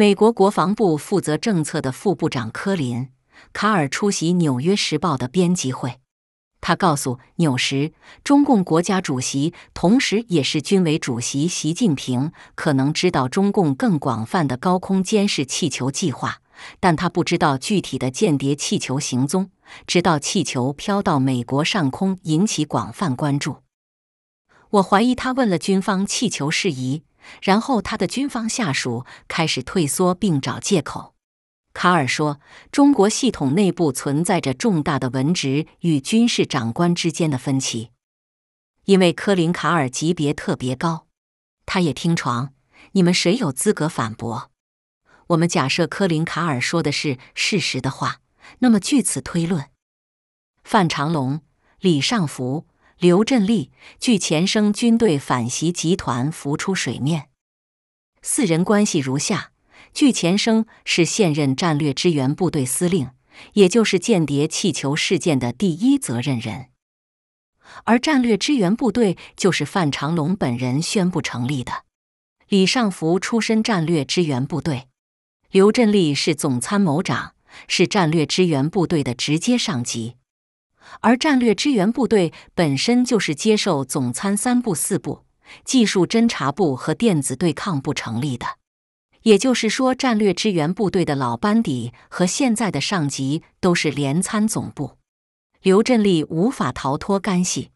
美国国防部负责政策的副部长科林·卡尔出席《纽约时报》的编辑会。他告诉纽时，中共国家主席同时也是军委主席习近平可能知道中共更广泛的高空监视气球计划，但他不知道具体的间谍气球行踪，直到气球飘到美国上空引起广泛关注。我怀疑他问了军方气球事宜，然后他的军方下属开始退缩并找借口。卡尔说：“中国系统内部存在着重大的文职与军事长官之间的分歧，因为科林·卡尔级别特别高。他也听床，你们谁有资格反驳？我们假设科林·卡尔说的是事实的话，那么据此推论，范长龙、李尚福、刘振立据前生军队反袭集团浮出水面，四人关系如下。”据前生是现任战略支援部队司令，也就是间谍气球事件的第一责任人。而战略支援部队就是范长龙本人宣布成立的。李尚福出身战略支援部队，刘振立是总参谋长，是战略支援部队的直接上级。而战略支援部队本身就是接受总参三部、四部、技术侦察部和电子对抗部成立的。也就是说，战略支援部队的老班底和现在的上级都是联参总部，刘振利无法逃脱干系。